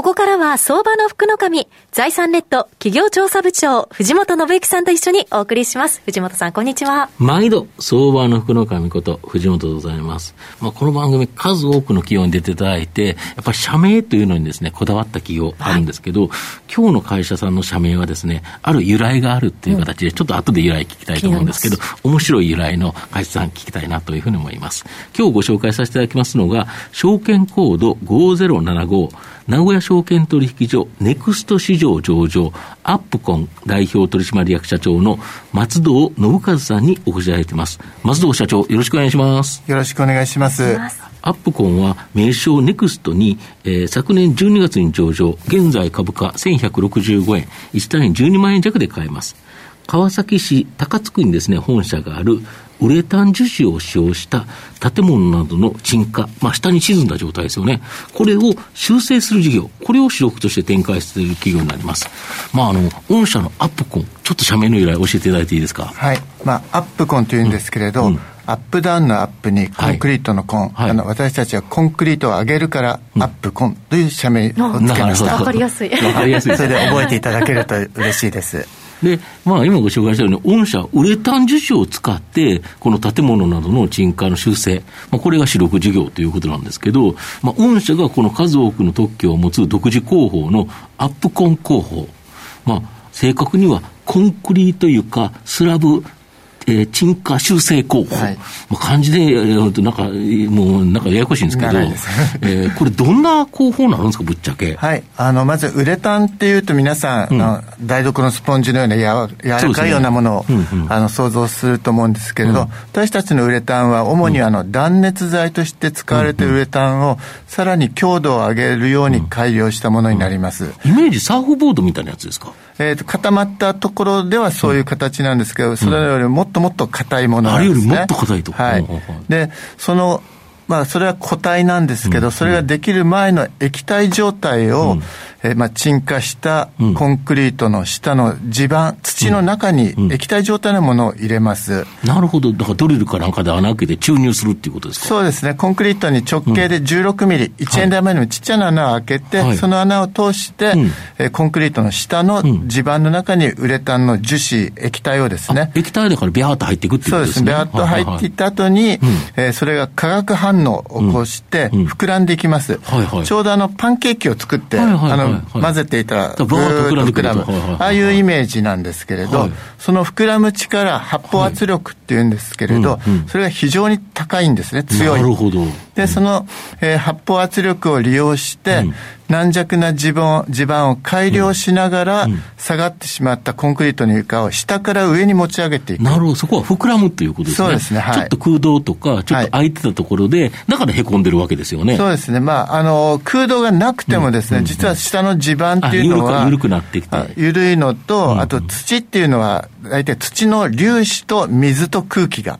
ここからは相場の福の神、財産ネット企業調査部長、藤本信之さんと一緒にお送りします。藤本さん、こんにちは。毎度、相場の福の神こと、藤本でございます。まあ、この番組、数多くの企業に出ていただいて、やっぱり社名というのにですね、こだわった企業あるんですけど、はい、今日の会社さんの社名はですね、ある由来があるっていう形で、ちょっと後で由来聞きたいと思うんですけど、面白い由来の会社さん聞きたいなというふうに思います。今日ご紹介させていただきますのが、証券コード5075、名古屋証券取引所ネクスト市場上場アップコン代表取締役社長の松戸信和さんにお越しいただいています。松戸社長、よろしくお願いします。よろしくお願いします。アップコンは名称ネクストに、えー、昨年12月に上場、現在株価1165円、1単位12万円弱で買えます。川崎市高津区にですね、本社があるウレタン樹脂を使用した建物などの沈下、まあ、下に沈んだ状態ですよね。これを修正する事業、これを主力として展開している企業になります。まあ、あの、御社のアップコン、ちょっと社名の由来教えていただいていいですか？はい。まあ、アップコンというんですけれど、うんうんアップダウンのアップにコンクリートのコン、はい、あの私たちはコンクリートを上げるからアップコンという社名をつけました。わかりやすい。わかりやすい。それで覚えていただけると嬉しいです。で、まあ、今ご紹介したように、御社、ウレタン樹脂を使って、この建物などの沈下の修正、まあ、これが主力事業ということなんですけど、まあ、御社がこの数多くの特許を持つ独自工法のアップコン工法、まあ、正確にはコンクリート床、スラブ、えー、沈下修正工法、はい、まあ、漢字でやるとなんか、もうなんかややこしいんですけど、えー、これ、どんな工法になるんですか、ぶっちゃけ。はい、あのまずウレタンっていうと、皆さん、うん、台所のスポンジのようなや柔らかいようなものを、ね。うんうん、あの想像すると思うんですけれど、うん、私たちのウレタンは、主にあの断熱材として使われているウレタンを、さらに強度を上げるように改良したものになります。イメージ、サーフボードみたいなやつですか？えーと、固まったところではそういう形なんですけど、それよりもっともっと硬いものなんですね。あれよりもっと硬いと。はい。で、その、まあ、それは固体なんですけど、それができる前の液体状態を、えー、まあ、沈下したコンクリートの下の地盤、土の中に液体状態のものを入れます。なるほど。だからドリルかなんかで穴開けて注入するっていうことですか？そうですね。コンクリートに直径で16ミリ、うん、1円玉よりもちっちゃな穴を開けて、はい、その穴を通して、うん、えー、コンクリートの下の地盤の中にウレタンの樹脂、液体をですね。液体だからビャーっと入っていくっていうことですね。そうです。ビャーっと入っていった後に、えー、それが化学反応を起こして、膨らんでいきます。はいはい、ちょうどあの、パンケーキを作って、はいはいはいはい、あの、混ぜていたら、ぐーっと膨らむ。ああいうイメージなんですけれど、はい、その膨らむ力、発泡圧力っていうんですけれど、はいうんうん、それが非常に高いんですね、強い。なるほど。で、その、えー、発泡圧力を利用して、うん軟弱な地盤地盤を改良しながら、下がってしまったコンクリートの床を下から上に持ち上げていく。なるほど、そこは膨らむということですね。そうですね、はい。ちょっと空洞とか、ちょっと空いてたところで、だからへこんでるわけですよね。そうですね。まあ、あの、空洞がなくてもですね、実は下の地盤っていうのは、緩くなってきて。緩いのと、あと土っていうのは、大体土の粒子と水と空気が。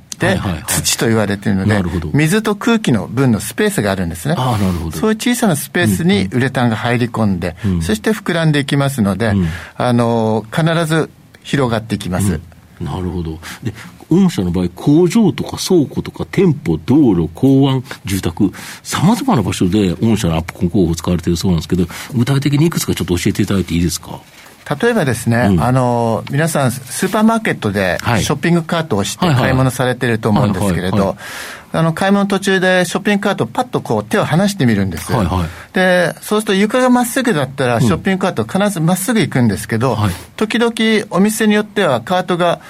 土と言われているので、水と空気の分のスペースがあるんですね。あなるほどそういう小さなスペースにウレタンが入り込んで、うん、そして膨らんでいきますので、うん、あの必ず広がっていきます。うん、なるほど。で御社の場合、工場とか倉庫とか店舗、道路、港湾、住宅、さまざまな場所で御社のアップコン工法を使われているそうなんですけど、具体的にいくつかちょっと教えていただいていいですか？例えばですね、うん、あの、皆さん、スーパーマーケットでショッピングカートをして買い物されてると思うんですけれど、あの、買い物途中でショッピングカートをパッとこう手を離してみるんです。はいはい、で、そうすると床がまっすぐだったらショッピングカート必ずまっすぐ行くんですけど、うんはい、時々お店によってはカートが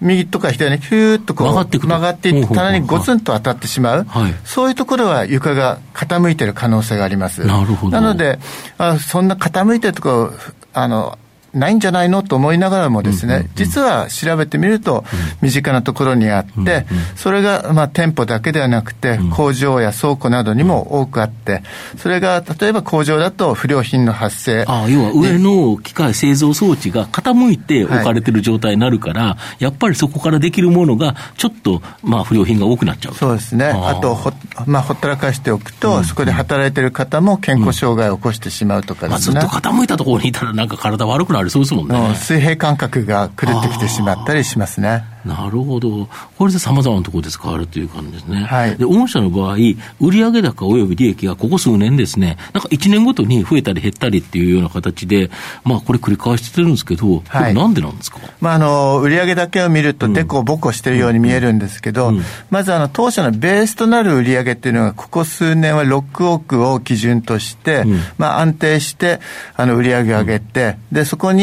右とか左にヒューッとこう曲がって曲がっていって棚にゴツンと当たってしまう、はい、そういうところは床が傾いてる可能性があります。なるほど。なので、あそんな傾いてるところ、あの、ないんじゃないのと思いながらもですね、実は調べてみると、身近なところにあって、それが、まあ、店舗だけではなくて、工場や倉庫などにも多くあって、それが、例えば工場だと不良品の発生。あ要は上の機械製造装置が傾いて置かれてる状態になるから、はい、やっぱりそこからできるものが、ちょっと、まあ、不良品が多くなっちゃうそうですね。あとほ、まあ、ほったらかしておくと、そこで働いてる方も健康障害を起こしてしまうとかですね。まあ、ずっと傾いたところにいたら、なんか体悪くなりそうですもんね。水平感覚が狂ってきてしまったりしますね。なるほど。これで様々なところで使われるという感じですね。はい。で、御社の場合、売上高及び利益がここ数年ですね、なんか1年ごとに増えたり減ったりっていうような形で、まあ、これ繰り返してるんですけど、はい、なんでなんですか？まあ、あの、売上だけを見ると、でこぼこしてるように見えるんですけど、うんうん、まず、あの、当社のベースとなる売上っていうのが、ここ数年は6億を基準として、うん、まあ、安定して、あの、売上上げて、で、そこに、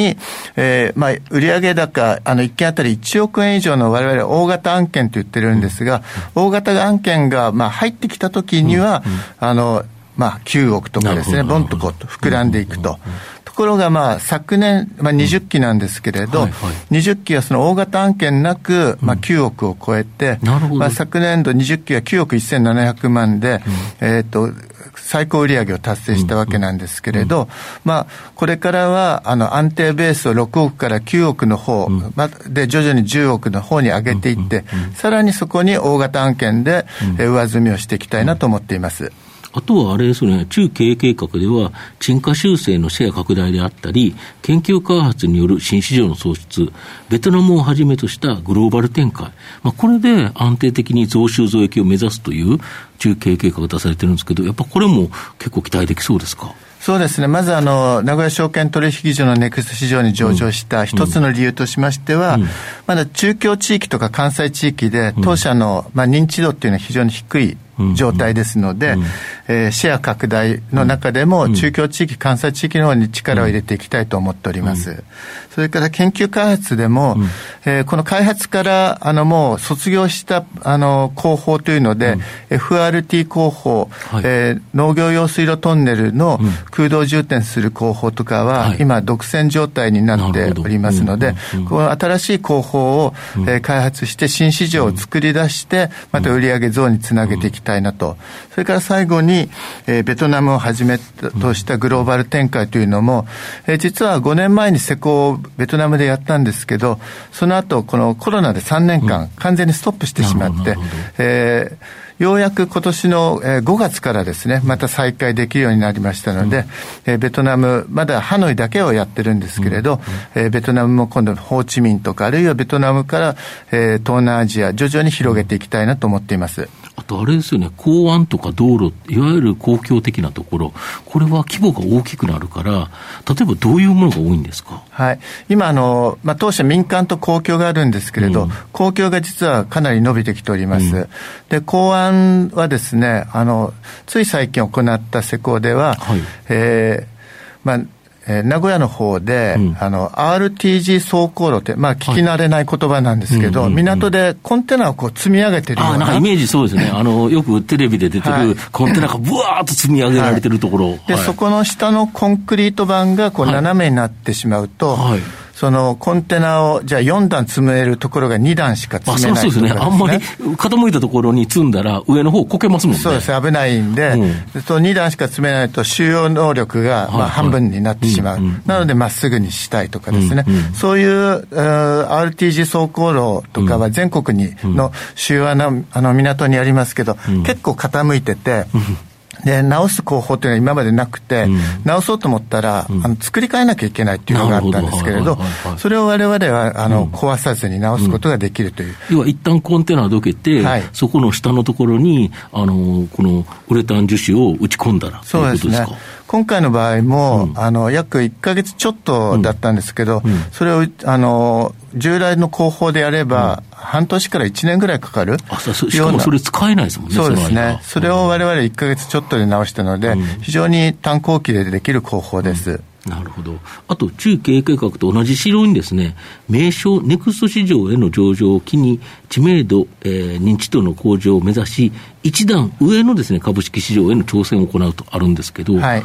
えー、まあ、売上高、あの、1件あたり1億円以上の我々大型案件と言ってるんですが、大型案件が、まあ、入ってきたときには、あの、まあ、9億とかですね、ボンとこうと膨らんでいくと。ところが、まあ、昨年、まあ、20期なんですけれど、はいはい、20期はその大型案件なく、まあ、9億を超えて、まあ、昨年度20期は9億1700万で、えっ、と、最高売上を達成したわけなんですけれど、まあ、これからは、あの、安定ベースを6億から9億の方、まで、徐々に10億の方に上げていって、さらにそこに大型案件で、え上積みをしていきたいなと思っています。あとはあれですね、中経営計画では、沈下修正のシェア拡大であったり、研究開発による新市場の創出、ベトナムをはじめとしたグローバル展開、まあ、これで安定的に増収増益を目指すという中経営計画が出されてるんですけど、やっぱこれも結構期待できそうですか？そうですね。まず、あの、名古屋証券取引所のネクスト市場に上場した一つの理由としましては、うん、まだ中京地域とか関西地域で、当社の、まあ、認知度っていうのは非常に低い状態ですので、えー、シェア拡大の中でも、中京地域、関西地域の方に力を入れていきたいと思っております。それから研究開発でも、えー、この開発から、あの、もう卒業した、あの、工法というので、FRT 工法、はい、えー、農業用水路トンネルの空洞充填する工法とかは、今、独占状態になっておりますので、この新しい工法を、えー、開発して、新市場を作り出して、また売上増につなげていきたいなと。それから最後に、えー、ベトナムをはじめとしたグローバル展開というのも、えー、実は5年前に施工をベトナムでやったんですけど、その後、このコロナで3年間、完全にストップしてしまって、えーようやく今年の5月からですね、また再開できるようになりましたので、うん、ベトナム、まだハノイだけをやってるんですけれど、うん、ベトナムも今度ホーチミンとか、あるいはベトナムから東南アジア、徐々に広げていきたいなと思っています。あとあれですよね、港湾とか道路、いわゆる公共的なところ、これは規模が大きくなるから、例えばどういうものが多いんですか、はい、今あの、まあ、当社、民間と公共があるんですけれど、うん、公共が実はかなり伸びてきております。うん、で港湾はですねあの、つい最近行った施工では、はい、えーまあえー、名古屋の方で、うん、あの、RTG 走行路って、まあ、聞き慣れない言葉なんですけど、はい、港でコンテナをこう積み上げてるような。あ、なんかイメージそうですね。あの、よくテレビで出てる、コンテナがブワーッと積み上げられてるところ。はい、で、そこの下のコンクリート板がこう斜めになってしまうと、はいそのコンテナを、じゃあ4段積めるところが2段しか積めない、ね、そうですね。あんまり傾いたところに積んだら上の方こけますもんね。そうです。危ないんで、うん、その2段しか積めないと収容能力がまあ半分になってしまう。なのでまっすぐにしたいとかですね。うんうん、そういう RTG 走行路とかは全国にの主要なあの港にありますけど、結構傾いてて、で、直す工法というのは今までなくて、うん、直そうと思ったら、うん、あの作り変えなきゃいけないっていうのがあったんですけれど、それを我々はあの、うん、壊さずに直すことができるという。要は一旦コンテナをどけて、はい、そこの下のところに、あの、このウレタン樹脂を打ち込んだらそうですね。今回の場合も、あの、約1か月ちょっとだったんですけど、それを、あの、従来の工法でやれば、半年から1年ぐらいかかるあしかもそれ使えないですもんね、そうですね、それをわれわれ1か月ちょっとで直したので、非常に短工期でできる工法です。なるほど。あと、中経営計画と同じ市場にですね、名称ネクスト市場への上場を機に、知名度、えー、認知度の向上を目指し、一段上のですね、株式市場への挑戦を行うとあるんですけど、はい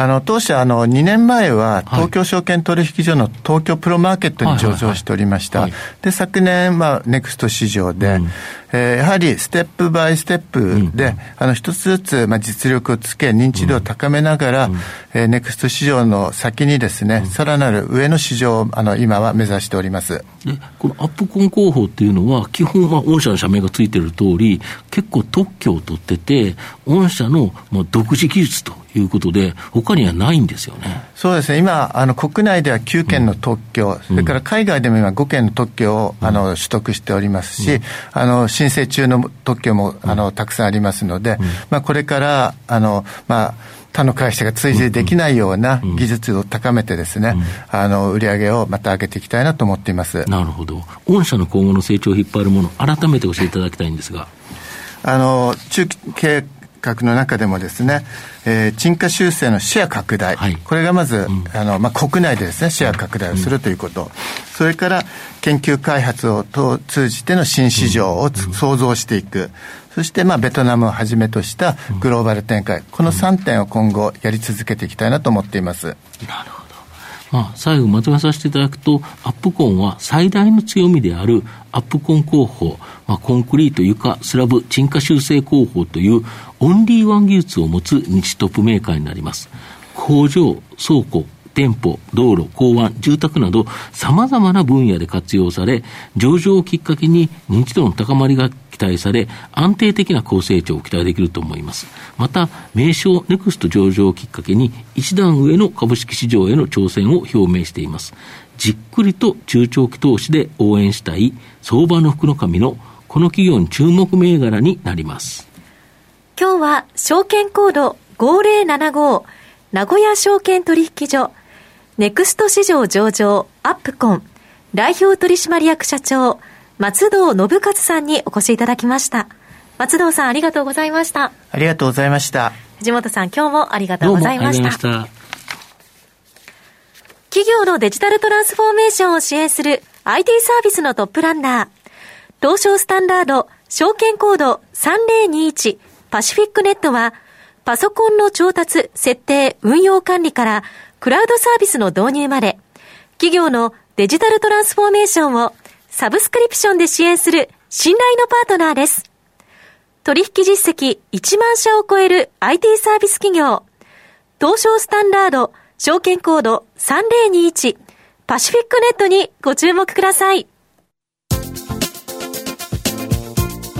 あの、当社、あの、2年前は、東京証券取引所の東京プロマーケットに上場しておりました。で、昨年、まあ、ネクスト市場で、うんえー、やはりステップバイステップで、うん、あの一つずつ、まあ、実力をつけ、認知度を高めながら、うん、えー、ネクスト市場の先にですね、うん、さらなる上の市場をあの今は目指しております。でこのアップコン広報っていうのは、基本は御社の社名がついてる通り、結構特許を取ってて、御社のまあ独自技術ということで、他にはないんですよね。そうですね。今、あの、国内では9件の特許、うん、それから海外でも今5件の特許を、あの、取得しておりますし、うん、あの、申請中の特許も、あの、たくさんありますので、まあ、これから、あの、まあ、他の会社が追随できないような技術を高めてですね、あの、売り上げをまた上げていきたいなと思っています。なるほど。御社の今後の成長を引っ張るもの、改めて教えていただきたいんですが。あの、中期経画の中でもですね、えー、沈下修正のシェア拡大、はい、これがまず、うん、あのまあ、国内でですね、シェア拡大をするということ、うん、それから研究開発を通じての新市場を、うん、創造していく、そして、まあ、ベトナムをはじめとしたグローバル展開、この3点を今後やり続けていきたいなと思っています。なるほど。まあ、最後まとめさせていただくと、アップコンは最大の強みであるアップコン工法、まあ、コンクリート、床、スラブ、沈下修正工法というオンリーワン技術を持つ日トップメーカーになります。工場、倉庫、店舗、道路、港湾、住宅など、様々な分野で活用され、上場をきっかけに認知度の高まりが期待され、安定的な高成長を期待できると思います。また、名称ネクスト上場をきっかけに、一段上の株式市場への挑戦を表明しています。じっくりと中長期投資で応援したい、相場の福の神のこの企業に注目銘柄になります。今日は、証券コード5075、名古屋証券取引所、ネクスト市場上場、アップコン、代表取締役社長、松戸信勝さんにお越しいただきました。松戸さんありがとうございました。ありがとうございました。藤本さん今日もありがとうございました。した企業のデジタルトランスフォーメーションを支援する IT サービスのトップランナー、東証スタンダード証券コード3021パシフィックネットは、パソコンの調達、設定、運用管理からクラウドサービスの導入まで、企業のデジタルトランスフォーメーションをサブスクリプションで支援する信頼のパートナーです。取引実績1万社を超える IT サービス企業、東証スタンダード証券コード3021パシフィックネットにご注目ください。